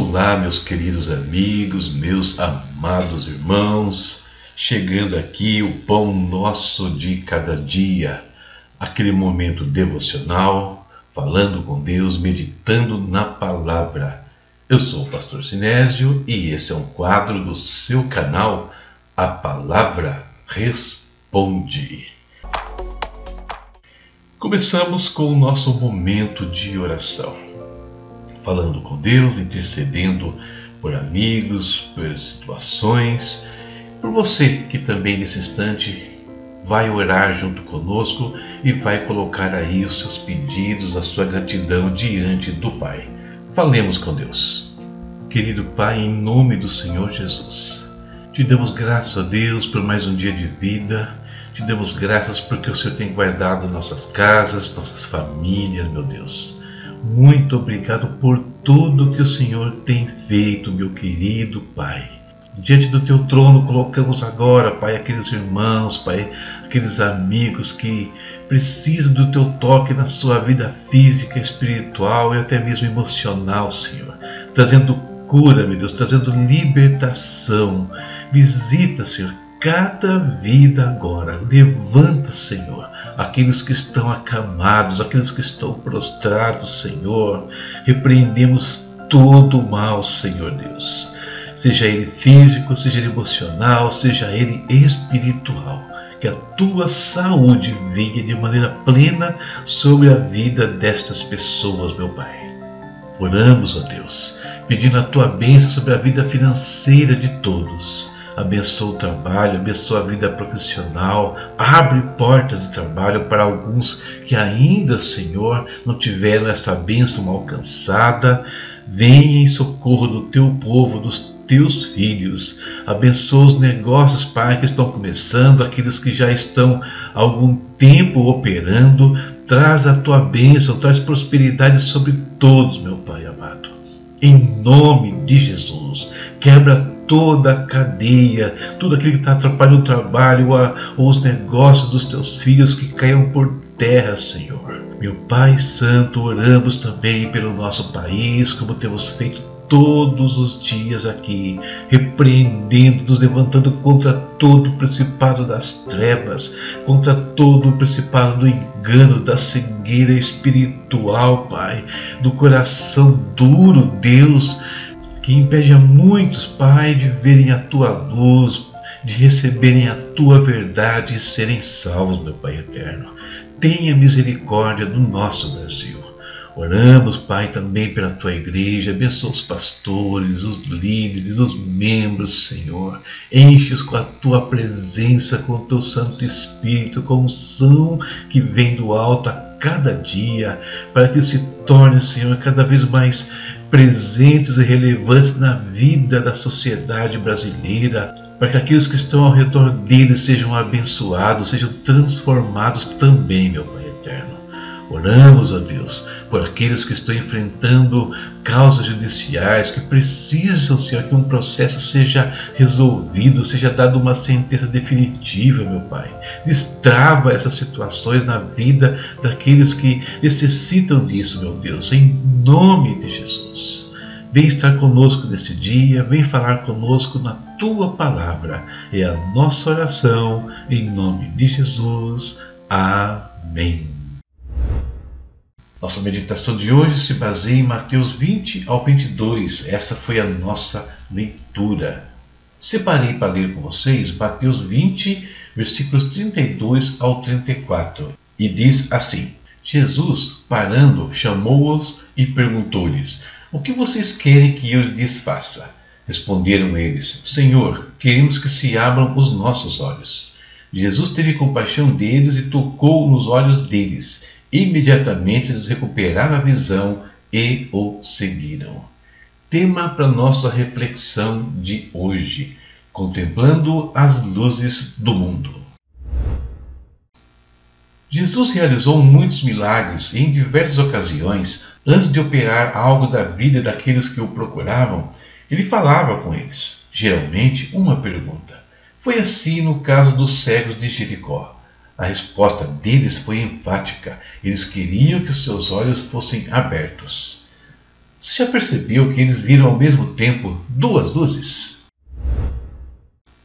Olá, meus queridos amigos, meus amados irmãos, chegando aqui o pão nosso de cada dia, aquele momento devocional, falando com Deus, meditando na palavra. Eu sou o pastor Sinésio e esse é um quadro do seu canal A Palavra Responde. Começamos com o nosso momento de oração falando com Deus, intercedendo por amigos, por situações, por você que também nesse instante vai orar junto conosco e vai colocar aí os seus pedidos, a sua gratidão diante do Pai. Falemos com Deus. Querido Pai, em nome do Senhor Jesus, te damos graças a Deus por mais um dia de vida. Te damos graças porque o Senhor tem guardado nossas casas, nossas famílias, meu Deus. Muito obrigado por tudo que o Senhor tem feito, meu querido Pai. Diante do teu trono colocamos agora, Pai, aqueles irmãos, Pai, aqueles amigos que precisam do teu toque na sua vida física, espiritual e até mesmo emocional, Senhor. Trazendo cura, meu Deus, trazendo libertação. Visita, Senhor, cada vida agora. Levanta, Senhor, aqueles que estão acamados, aqueles que estão prostrados, Senhor. Repreendemos todo o mal, Senhor Deus. Seja ele físico, seja ele emocional, seja ele espiritual. Que a tua saúde venha de maneira plena sobre a vida destas pessoas, meu Pai. Oramos, ó Deus, pedindo a tua bênção sobre a vida financeira de todos abençoa o trabalho, abençoa a vida profissional, abre portas de trabalho para alguns que ainda, Senhor, não tiveram essa bênção alcançada. Venha em socorro do teu povo, dos teus filhos. Abençoa os negócios, Pai, que estão começando, aqueles que já estão há algum tempo operando. Traz a tua bênção, traz prosperidade sobre todos, meu Pai amado. Em nome de Jesus, quebra toda a cadeia, tudo aquilo que está atrapalhando o trabalho ou os negócios dos teus filhos que caiam por terra, Senhor. Meu Pai Santo, oramos também pelo nosso país, como temos feito todos os dias aqui, repreendendo, nos levantando contra todo o principado das trevas, contra todo o principado do engano, da cegueira espiritual, Pai, do coração duro, Deus que impede a muitos, Pai, de verem a tua luz, de receberem a tua verdade e serem salvos, meu Pai eterno. Tenha misericórdia do nosso Brasil. Oramos, Pai, também pela tua igreja, abençoa os pastores, os líderes, os membros, Senhor. Enche-os com a tua presença, com o teu Santo Espírito, com unção que vem do alto a cada dia, para que se torne, Senhor, cada vez mais presentes e relevantes na vida da sociedade brasileira, para que aqueles que estão ao redor deles sejam abençoados, sejam transformados também, meu Pai. Oramos, ó Deus, por aqueles que estão enfrentando causas judiciais, que precisam, Senhor, que um processo seja resolvido, seja dada uma sentença definitiva, meu Pai. Destrava essas situações na vida daqueles que necessitam disso, meu Deus, em nome de Jesus. Vem estar conosco nesse dia, vem falar conosco na tua palavra. É a nossa oração, em nome de Jesus. Amém. Nossa meditação de hoje se baseia em Mateus 20 ao 22. Essa foi a nossa leitura. Separei para ler com vocês Mateus 20, versículos 32 ao 34. E diz assim: Jesus, parando, chamou-os e perguntou-lhes: O que vocês querem que eu lhes faça? Responderam eles: Senhor, queremos que se abram os nossos olhos. Jesus teve compaixão deles e tocou nos olhos deles Imediatamente eles recuperaram a visão e o seguiram. Tema para nossa reflexão de hoje: contemplando as luzes do mundo. Jesus realizou muitos milagres e, em diversas ocasiões, antes de operar algo da vida daqueles que o procuravam, ele falava com eles, geralmente uma pergunta. Foi assim no caso dos cegos de Jericó. A resposta deles foi enfática. Eles queriam que os seus olhos fossem abertos. Você já percebeu que eles viram ao mesmo tempo duas luzes?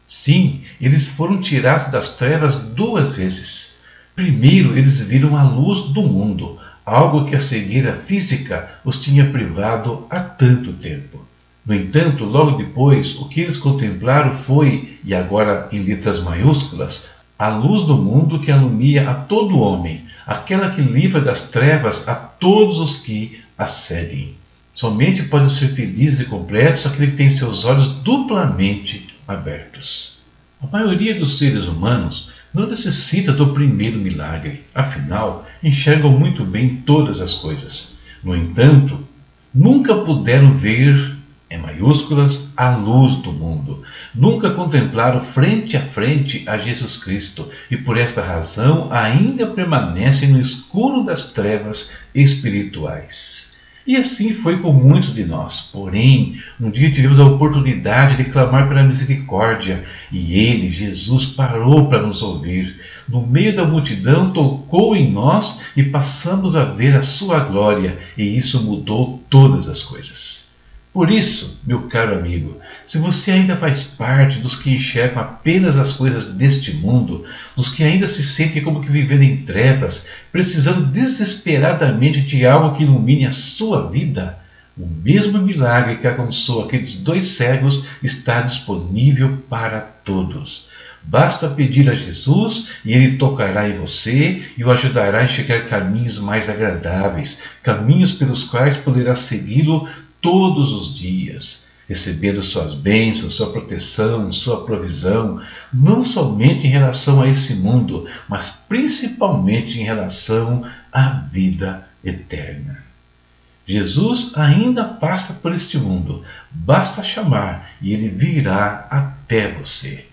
Sim, eles foram tirados das trevas duas vezes. Primeiro, eles viram a luz do mundo, algo que a cegueira física os tinha privado há tanto tempo. No entanto, logo depois, o que eles contemplaram foi, e agora em letras maiúsculas, a luz do mundo que alumia a todo homem, aquela que livra das trevas a todos os que a seguem. Somente pode ser feliz e completo aquele que tem seus olhos duplamente abertos. A maioria dos seres humanos não necessita do primeiro milagre, afinal, enxergam muito bem todas as coisas. No entanto, nunca puderam ver, em maiúsculas, a luz do mundo. Nunca contemplaram frente a frente a Jesus Cristo e, por esta razão, ainda permanecem no escuro das trevas espirituais. E assim foi com muitos de nós. Porém, um dia tivemos a oportunidade de clamar pela misericórdia, e ele, Jesus, parou para nos ouvir. No meio da multidão, tocou em nós e passamos a ver a sua glória, e isso mudou todas as coisas. Por isso, meu caro amigo, se você ainda faz parte dos que enxergam apenas as coisas deste mundo, dos que ainda se sentem como que vivendo em trevas, precisando desesperadamente de algo que ilumine a sua vida, o mesmo milagre que alcançou aqueles dois cegos está disponível para todos. Basta pedir a Jesus e ele tocará em você e o ajudará a enxergar caminhos mais agradáveis, caminhos pelos quais poderá segui-lo todos os dias, recebendo suas bênçãos, sua proteção, sua provisão, não somente em relação a esse mundo, mas principalmente em relação à vida eterna. Jesus ainda passa por este mundo, basta chamar e ele virá até você.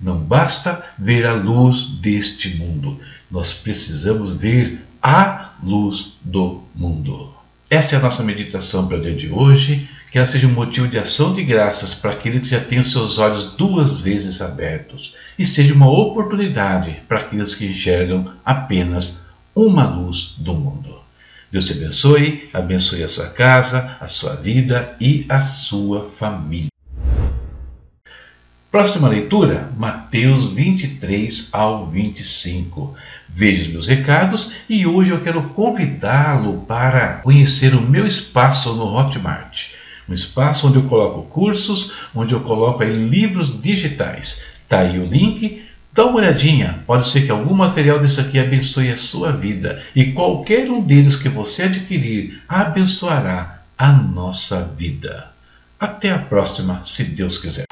Não basta ver a luz deste mundo, nós precisamos ver a luz do mundo. Essa é a nossa meditação para o dia de hoje. Que ela seja um motivo de ação de graças para aquele que já tem os seus olhos duas vezes abertos e seja uma oportunidade para aqueles que enxergam apenas uma luz do mundo. Deus te abençoe, abençoe a sua casa, a sua vida e a sua família. Próxima leitura, Mateus 23 ao 25. Veja os meus recados e hoje eu quero convidá-lo para conhecer o meu espaço no Hotmart. Um espaço onde eu coloco cursos, onde eu coloco livros digitais. Tá aí o link, dá uma olhadinha. Pode ser que algum material desse aqui abençoe a sua vida e qualquer um deles que você adquirir abençoará a nossa vida. Até a próxima, se Deus quiser.